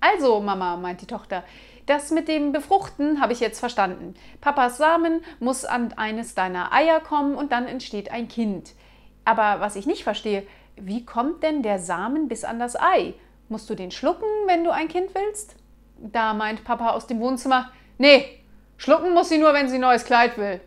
Also, Mama, meint die Tochter, das mit dem Befruchten habe ich jetzt verstanden. Papas Samen muss an eines deiner Eier kommen und dann entsteht ein Kind. Aber was ich nicht verstehe, wie kommt denn der Samen bis an das Ei? Musst du den schlucken, wenn du ein Kind willst? Da meint Papa aus dem Wohnzimmer, nee, schlucken muss sie nur, wenn sie ein neues Kleid will.